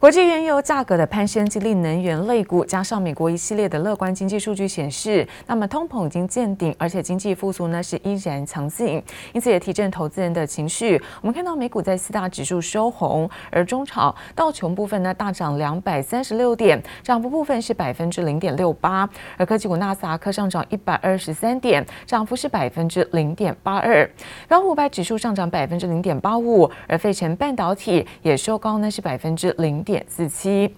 国际原油价格的攀升激励能源类股，加上美国一系列的乐观经济数据显示，那么通膨已经见顶，而且经济复苏呢是依然强劲，因此也提振投资人的情绪。我们看到美股在四大指数收红，而中场道琼部分呢大涨两百三十六点，涨幅部分是百分之零点六八，而科技股纳斯达克上涨一百二十三点，涨幅是百分之零点八二，标普五百指数上涨百分之零点八五，而费城半导体也收高呢是百分之零点四七。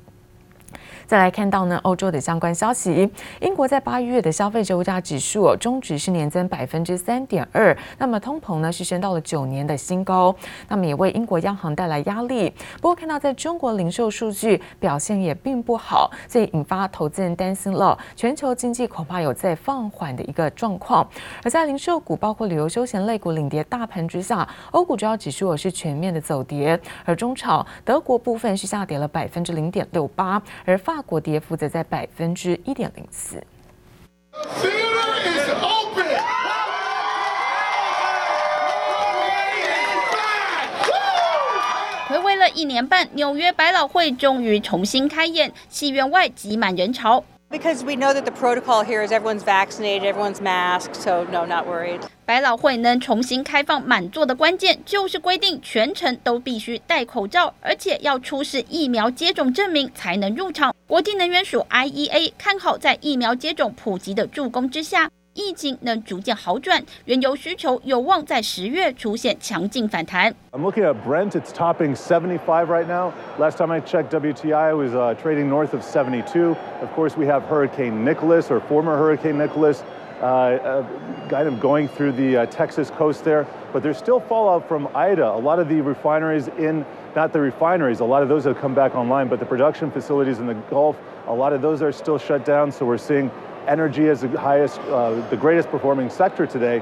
再来看到呢，欧洲的相关消息，英国在八月的消费者物价指数哦，终值是年增百分之三点二，那么通膨呢是升到了九年的新高，那么也为英国央行带来压力。不过看到在中国零售数据表现也并不好，所以引发投资人担心了，全球经济恐怕有在放缓的一个状况。而在零售股包括旅游休闲类股领跌大盘之下，欧股主要指数是全面的走跌，而中场德国部分是下跌了百分之零点六八，而发法国跌幅则在百分之一点零四。回味了一年半，纽约百老汇终于重新开演，戏院外挤满人潮。Because we know that the protocol here is everyone's vaccinated, everyone's masked, so no, not worried. 百老汇能重新开放满座的关键，就是规定全程都必须戴口罩，而且要出示疫苗接种证明才能入场。国际能源署 IEA 看好，在疫苗接种普及的助攻之下，疫情能逐渐好转，原油需求有望在十月出现强劲反弹。I'm looking at Brent, it's topping 75 right now. Last time I checked, WTI was uh, trading north of 72. Of course, we have Hurricane Nicholas or former Hurricane Nicholas. Uh, uh, kind of going through the uh, Texas coast there, but there's still fallout from Ida. A lot of the refineries in, not the refineries, a lot of those have come back online, but the production facilities in the Gulf, a lot of those are still shut down. So we're seeing energy as the highest, the greatest performing sector today.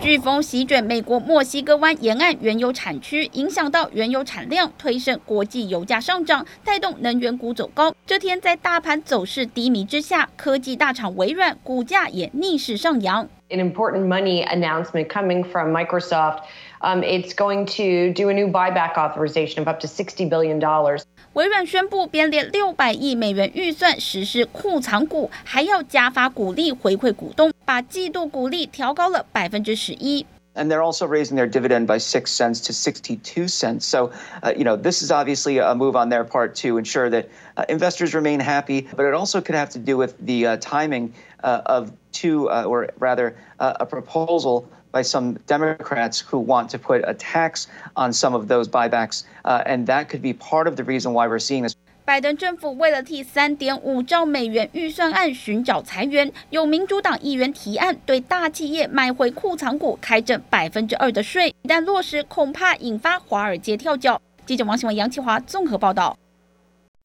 飓风席卷美国墨西哥湾沿岸原油产区，影响到原油产量，推升国际油价上涨，带动能源股走高。这天在大盘走势低迷之下，科技大厂微软股价也逆势上扬。An important money announcement coming from Microsoft. Um, it's going to do a new buyback authorization of up to sixty billion dollars. 微软宣布编列六百亿美元预算实施库藏股，还要加发股利回馈股东，把季度股利调高了百分之十一。And they're also raising their dividend by six cents to sixty-two cents. So, uh, you know, this is obviously a move on their part to ensure that uh, investors remain happy. But it also could have to do with the uh, timing uh, of two, uh, or rather, uh, a proposal. By some Democrats who want to put a tax on some of those buybacks, uh, and that could be part of the reason why we're seeing this. 拜登政府为了替三点五兆美元预算案寻找裁员，有民主党议员提案对大企业买回库藏股开征百分之二的税，一旦落实，恐怕引发华尔街跳脚。记者王新文、杨启华综合报道。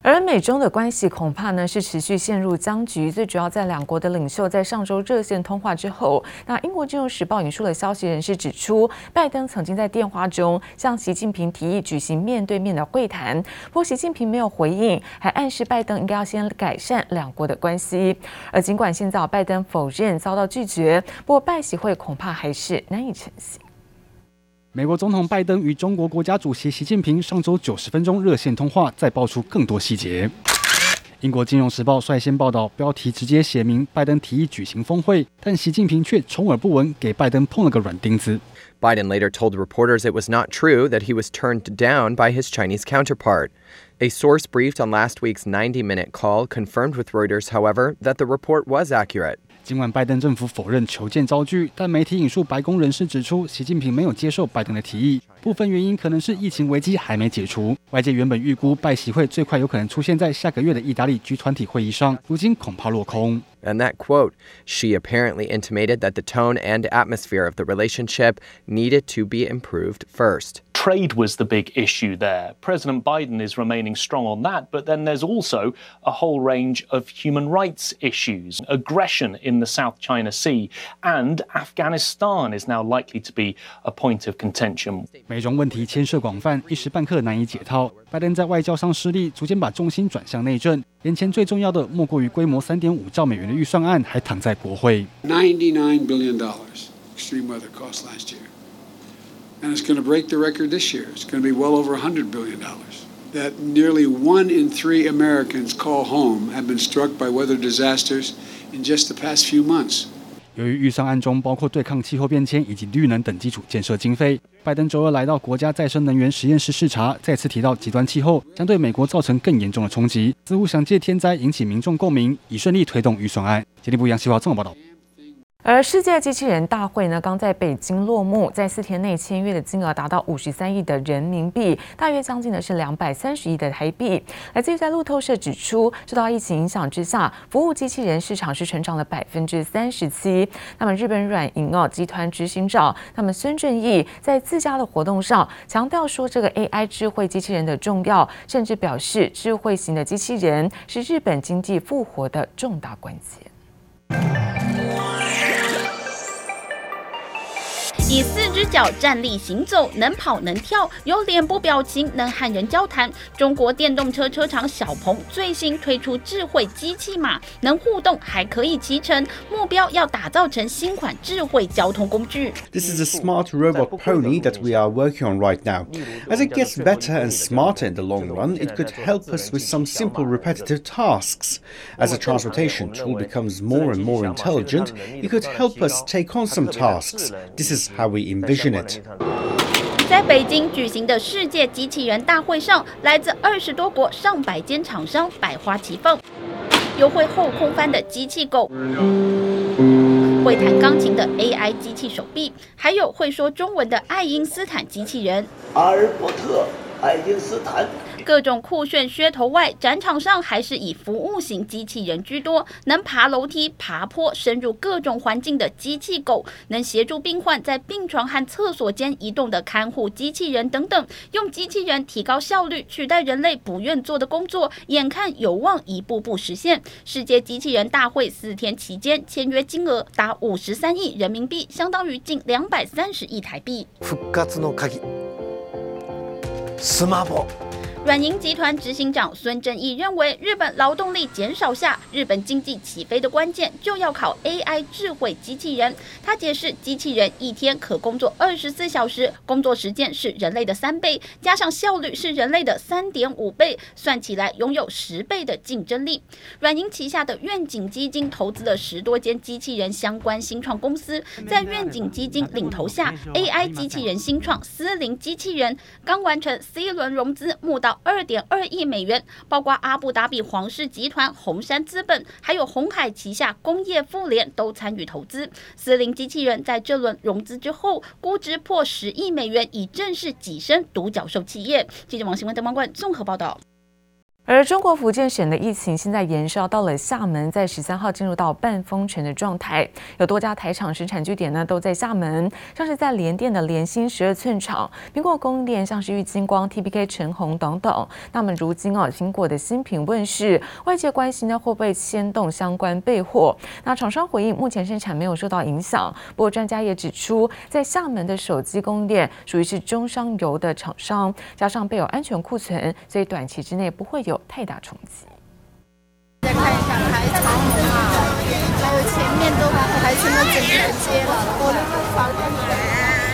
而美中的关系恐怕呢是持续陷入僵局，最主要在两国的领袖在上周热线通话之后，那英国金融时报引述了消息人士指出，拜登曾经在电话中向习近平提议举行面对面的会谈，不过习近平没有回应，还暗示拜登应该要先改善两国的关系。而尽管现在拜登否认遭到拒绝，不过拜习会恐怕还是难以成行。美国总统拜登与中国国家主席习近平上周九十分钟热线通话，再爆出更多细节。英国金融时报率先报道，标题直接写明拜登提议举行峰会，但习近平却充耳不闻，给拜登碰了个软钉子。Biden later told reporters it was not true that he was turned down by his Chinese counterpart. A source briefed on last week's 90-minute call confirmed with Reuters, however, that the report was accurate. 尽管拜登政府否认求见遭拒，但媒体引述白宫人士指出，习近平没有接受拜登的提议。部分原因可能是疫情危机还没解除。外界原本预估拜习会最快有可能出现在下个月的意大利 G20 会议上，如今恐怕落空。And that quote, she apparently intimated that the tone and atmosphere of the relationship needed to be improved first. Trade was the big issue there. President Biden is remaining strong on that, but then there's also a whole range of human rights issues, aggression in the South China Sea, and Afghanistan is now likely to be a point of contention. 美中问题牵涉广泛，一时半刻难以解套。拜登在外交上失利，逐渐把重心转向内政。眼前最重要的莫过于规模三点五兆美元的预算案还躺在国会。Ninety-nine billion dollars extreme weather cost last year. And it's going to break the record this year. It's going to be well over $100 billion. That nearly one in three Americans call home have been struck by weather disasters in just the past few months. 由于预算案中包括对抗气候变迁以及绿能等基础建设经费，拜登周二来到国家再生能源实验室视察，再次提到极端气候将对美国造成更严重的冲击，似乎想借天灾引起民众共鸣，以顺利推动预算案。经济部杨希华综合报道。而世界机器人大会呢，刚在北京落幕，在四天内签约的金额达到五十三亿的人民币，大约将近的是两百三十亿的台币。来自于在路透社指出，受到疫情影响之下，服务机器人市场是成长了百分之三十七。那么日本软银哦集团执行长，那么孙正义在自家的活动上强调说，这个 AI 智慧机器人的重要，甚至表示智慧型的机器人是日本经济复活的重大关键。以四只脚站立行走，能跑能跳，有脸部表情，能和人交谈。中国电动车车厂小鹏最新推出智慧机器马，能互动，还可以骑乘。目标要打造成新款智慧交通工具。This is a smart robot pony that we are working on right now. As it gets better and smarter in the long run, it could help us with some simple repetitive tasks. As a transportation tool becomes more and more intelligent, it could help us take on some tasks. This is how we envision it. 在北京举行的世界机器人大会上，来自二十多国上百间厂商百花齐放，有会后空翻的机器狗，会弹钢琴的 AI 机器手臂，还有会说中文的爱因斯坦机器人。阿尔伯特·爱因斯坦。各种酷炫噱头外，展场上还是以服务型机器人居多，能爬楼梯、爬坡、深入各种环境的机器狗，能协助病患在病床和厕所间移动的看护机器人等等，用机器人提高效率，取代人类不愿做的工作，眼看有望一步步实现。世界机器人大会四天期间签约金额达五十三亿人民币，相当于近两百三十亿台币。复活の键，スマホ。 软银集团执行长孙正义认为，日本劳动力减少下，日本经济起飞的关键就要靠 AI 智慧机器人。他解释，机器人一天可工作二十四小时，工作时间是人类的三倍，加上效率是人类的三点五倍，算起来拥有十倍的竞争力。软银旗下的愿景基金投资了十多间机器人相关新创公司，在愿景基金领头下，AI 机器人新创思灵机器人刚完成 C 轮融资，募到。二点二亿美元，包括阿布达比皇室集团、红杉资本，还有红海旗下工业富联都参与投资。思伶机器人在这轮融资之后，估值破十亿美元，已正式跻身独角兽企业。记者王新文、邓邦冠综合报道。而中国福建省的疫情现在延烧到了厦门，在十三号进入到半封城的状态，有多家台厂生产据点呢都在厦门，像是在联电的联芯十二寸厂、苹果供应链，像是玉晶光、TPK 陈红等等。那么如今啊，苹果的新品问世，外界关心呢会不会牵动相关备货？那厂商回应，目前生产没有受到影响。不过专家也指出，在厦门的手机供应链属于是中上游的厂商，加上备有安全库存，所以短期之内不会有。有太大冲击。再看一下台长啊，还有前面都排成了整条街了。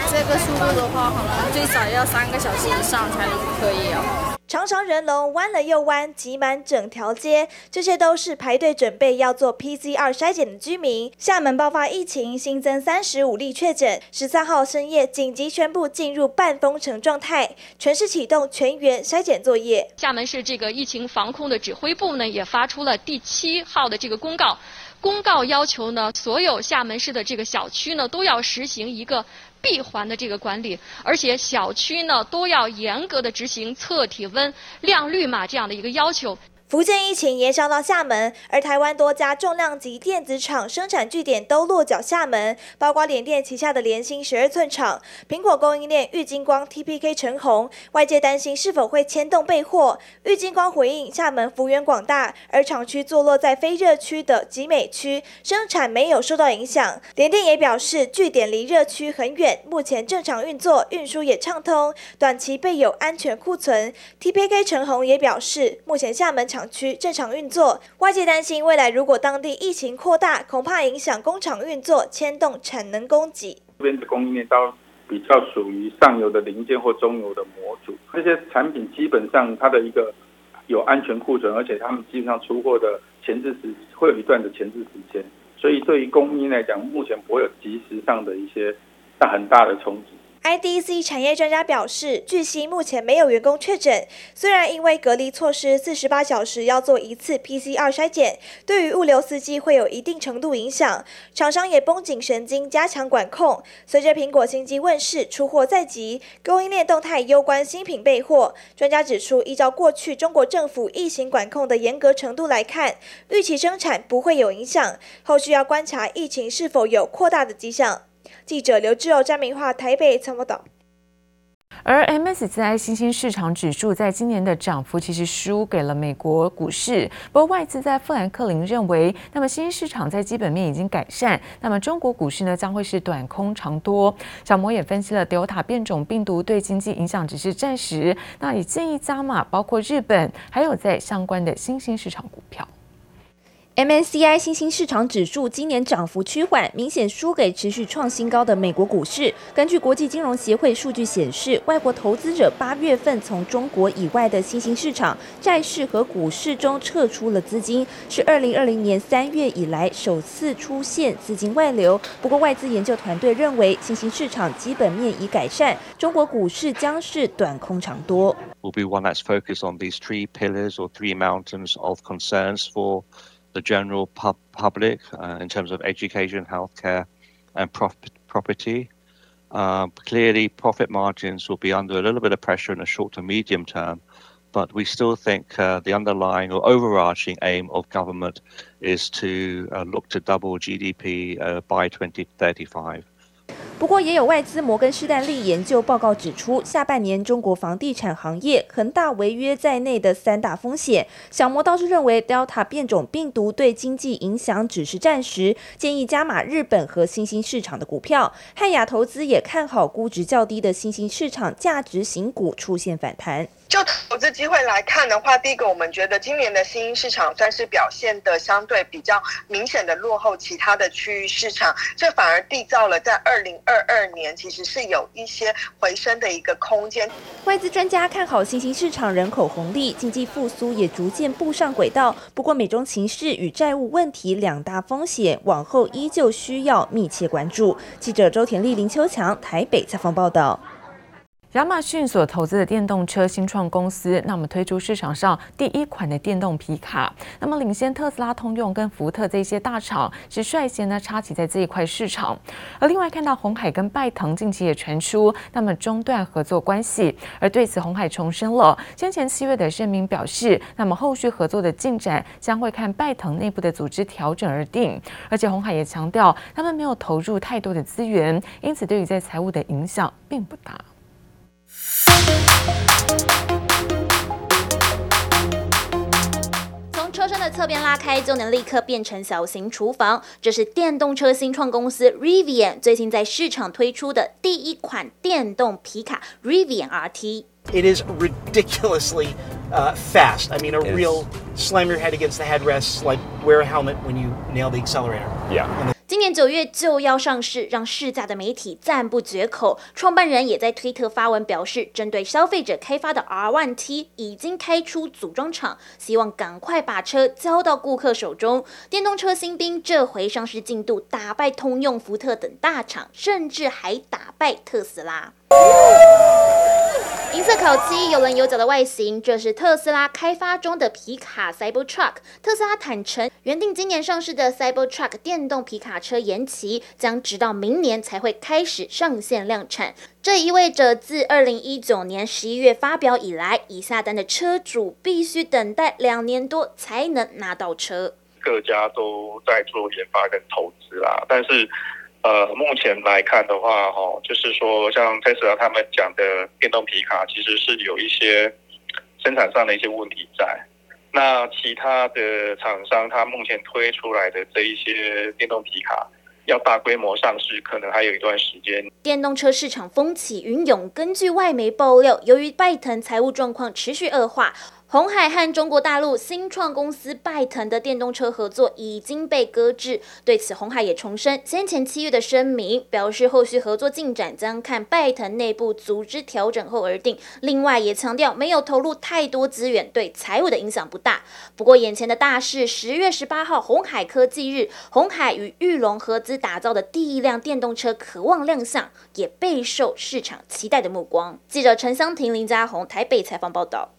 这个速度的话，可能最少要三个小时以上才能可以哦。长长人龙弯了又弯，挤满整条街，这些都是排队准备要做 PCR 筛检的居民。厦门爆发疫情，新增三十五例确诊，十三号深夜紧急宣布进入半封城状态，全市启动全员筛检作业。厦门市这个疫情防控的指挥部呢，也发出了第七号的这个公告，公告要求呢，所有厦门市的这个小区呢，都要实行一个。闭环的这个管理，而且小区呢都要严格的执行测体温、亮绿码这样的一个要求。福建疫情延烧到厦门，而台湾多家重量级电子厂生产据点都落脚厦门，包括联电旗下的联芯十二寸厂、苹果供应链玉晶光、TPK 成鸿，外界担心是否会牵动备货。玉晶光回应，厦门幅员广大，而厂区坐落在非热区的集美区，生产没有受到影响。联电也表示，据点离热区很远，目前正常运作，运输也畅通，短期备有安全库存。TPK 成鸿也表示，目前厦门厂厂区正常运作，外界担心未来如果当地疫情扩大，恐怕影响工厂运作，牵动产能供给。这边的供应链到比较属于上游的零件或中游的模组，这些产品基本上它的一个有安全库存，而且他们基本上出货的前置时会有一段的前置时间，所以对于供应来讲，目前不会有及时上的一些大很大的冲击。IDC 产业专家表示，据悉目前没有员工确诊。虽然因为隔离措施，四十八小时要做一次 PCR 筛检，对于物流司机会有一定程度影响。厂商也绷紧神经，加强管控。随着苹果新机问世，出货在即，供应链动态攸关新品备货。专家指出，依照过去中国政府疫情管控的严格程度来看，预期生产不会有影响。后续要观察疫情是否有扩大的迹象。记者刘志柔、詹明化台北参谋导。而 MSCI 新兴市场指数在今年的涨幅其实输给了美国股市。不过外资在富兰克林认为，那么新兴市场在基本面已经改善，那么中国股市呢将会是短空长多。小摩也分析了 Delta 变种病毒对经济影响只是暂时，那也建议加码，包括日本，还有在相关的新兴市场股票。MSCI 新兴市场指数今年涨幅趋缓，明显输给持续创新高的美国股市。根据国际金融协会数据显示，外国投资者八月份从中国以外的新兴市场债市和股市中撤出了资金，是二零二零年三月以来首次出现资金外流。不过，外资研究团队认为，新兴市场基本面已改善，中国股市将是短空长多。Will be one that's focused on these three pillars or three mountains of concerns for the general pub public uh, in terms of education, healthcare, and profit property. Uh, clearly, profit margins will be under a little bit of pressure in the short to medium term, but we still think uh, the underlying or overarching aim of government is to uh, look to double GDP uh, by 2035. 不过，也有外资摩根士丹利研究报告指出，下半年中国房地产行业恒大违约在内的三大风险。小摩倒是认为，Delta 变种病毒对经济影响只是暂时，建议加码日本和新兴市场的股票。汉雅投资也看好估值较低的新兴市场价值型股出现反弹。就投资机会来看的话，第一个我们觉得今年的新兴市场算是表现的相对比较明显的落后其他的区域市场，这反而缔造了在二零二二年其实是有一些回升的一个空间。外资专家看好新兴市场人口红利，经济复苏也逐渐步上轨道。不过美中情势与债务问题两大风险，往后依旧需要密切关注。记者周田丽、林秋强台北采访报道。亚马逊所投资的电动车新创公司，那么推出市场上第一款的电动皮卡，那么领先特斯拉、通用跟福特这些大厂，是率先呢插旗在这一块市场。而另外看到鸿海跟拜腾近期也传出，那么中断合作关系，而对此红海重申了先前七月的声明，表示那么后续合作的进展将会看拜腾内部的组织调整而定。而且红海也强调，他们没有投入太多的资源，因此对于在财务的影响并不大。从车身的侧边拉开，就能立刻变成小型厨房。这是电动车新创公司 Rivian 最近在市场推出的第一款电动皮卡 Rivian RT。It is ridiculously uh, fast. I mean, a real slam your head against the headrests, like wear a helmet when you nail the accelerator. Yeah. 今年九月就要上市，让试驾的媒体赞不绝口。创办人也在推特发文表示，针对消费者开发的 R1T 已经开出组装厂，希望赶快把车交到顾客手中。电动车新兵这回上市进度打败通用、福特等大厂，甚至还打败特斯拉。银色烤漆、有棱有角的外形，这是特斯拉开发中的皮卡 Cybertruck。特斯拉坦承，原定今年上市的 Cybertruck 电动皮卡车延期，将直到明年才会开始上线量产。这意味着自二零一九年十一月发表以来，已下单的车主必须等待两年多才能拿到车。各家都在做研发跟投资啦，但是。呃，目前来看的话，哈，就是说，像特斯拉他们讲的电动皮卡，其实是有一些生产上的一些问题在。那其他的厂商，他目前推出来的这一些电动皮卡，要大规模上市，可能还有一段时间。电动车市场风起云涌，根据外媒爆料，由于拜腾财务状况持续恶化。鸿海和中国大陆新创公司拜腾的电动车合作已经被搁置。对此，鸿海也重申先前七月的声明，表示后续合作进展将看拜腾内部组织调整后而定。另外，也强调没有投入太多资源，对财务的影响不大。不过，眼前的大事，十月十八号鸿海科技日，鸿海与玉龙合资打造的第一辆电动车渴望亮相，也备受市场期待的目光。记者陈湘婷、林佳宏台北采访报道。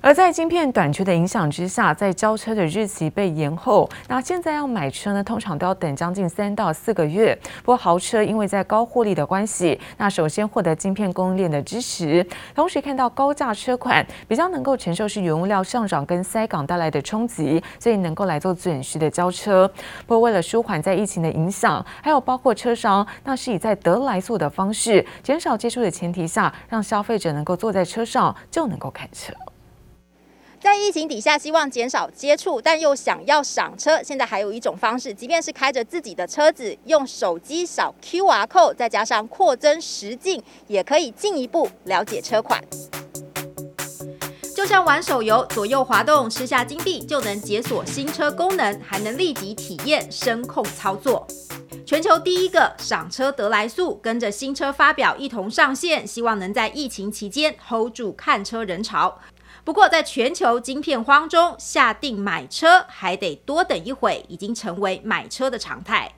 而在晶片短缺的影响之下，在交车的日期被延后。那现在要买车呢，通常都要等将近三到四个月。不过豪车因为在高获利的关系，那首先获得晶片供应链的支持，同时看到高价车款比较能够承受是原物料上涨跟塞港带来的冲击，所以能够来做准时的交车。不过为了舒缓在疫情的影响，还有包括车商，那是以在得来速的方式，减少接触的前提下，让消费者能够坐在车上就能够看车。在疫情底下，希望减少接触，但又想要赏车。现在还有一种方式，即便是开着自己的车子，用手机扫 QR code，再加上扩增实境，也可以进一步了解车款。就像玩手游，左右滑动，吃下金币就能解锁新车功能，还能立即体验声控操作。全球第一个赏车得来速，跟着新车发表一同上线，希望能在疫情期间 hold 住看车人潮。不过，在全球晶片荒中，下定买车还得多等一会，已经成为买车的常态。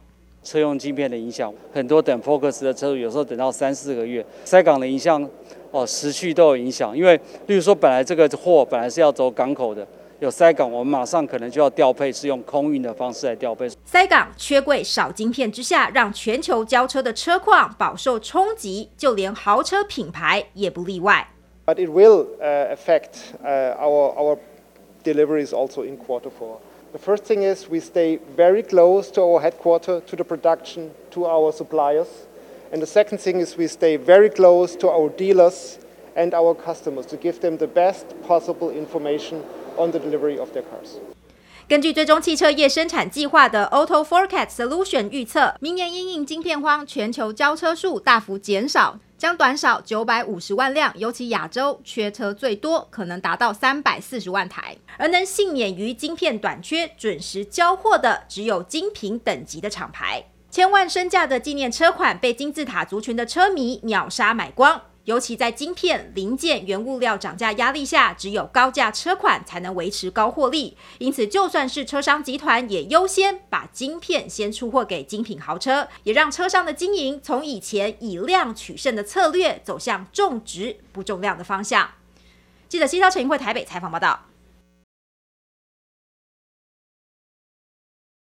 车用晶片的影响，很多等 Focus 的车主有时候等到三四个月。塞港的影响，哦，时序都有影响。因为，例如说，本来这个货本来是要走港口的，有塞港，我们马上可能就要调配，是用空运的方式来调配。塞港、缺柜、少晶片之下，让全球交车的车况饱受冲击，就连豪车品牌也不例外。But it will uh, affect uh, our, our deliveries also in quarter four. The first thing is we stay very close to our headquarters, to the production, to our suppliers. And the second thing is we stay very close to our dealers and our customers to give them the best possible information on the delivery of their cars. 根据追踪汽车业生产计划的 Auto Forecast Solution 预测，明年因应晶片荒，全球交车数大幅减少。 将短少九百五十万辆，尤其亚洲缺车最多，可能达到三百四十万台。而能幸免于晶片短缺、准时交货的，只有精品等级的厂牌。千万身价的纪念车款被金字塔族群的车迷秒杀买光。尤其在晶片、零件、原物料涨价压力下，只有高价车款才能维持高获利。因此，就算是车商集团，也优先把晶片先出货给精品豪车，也让车商的经营从以前以量取胜的策略，走向重质不重量的方向。记者西超陈英会台北采访报道。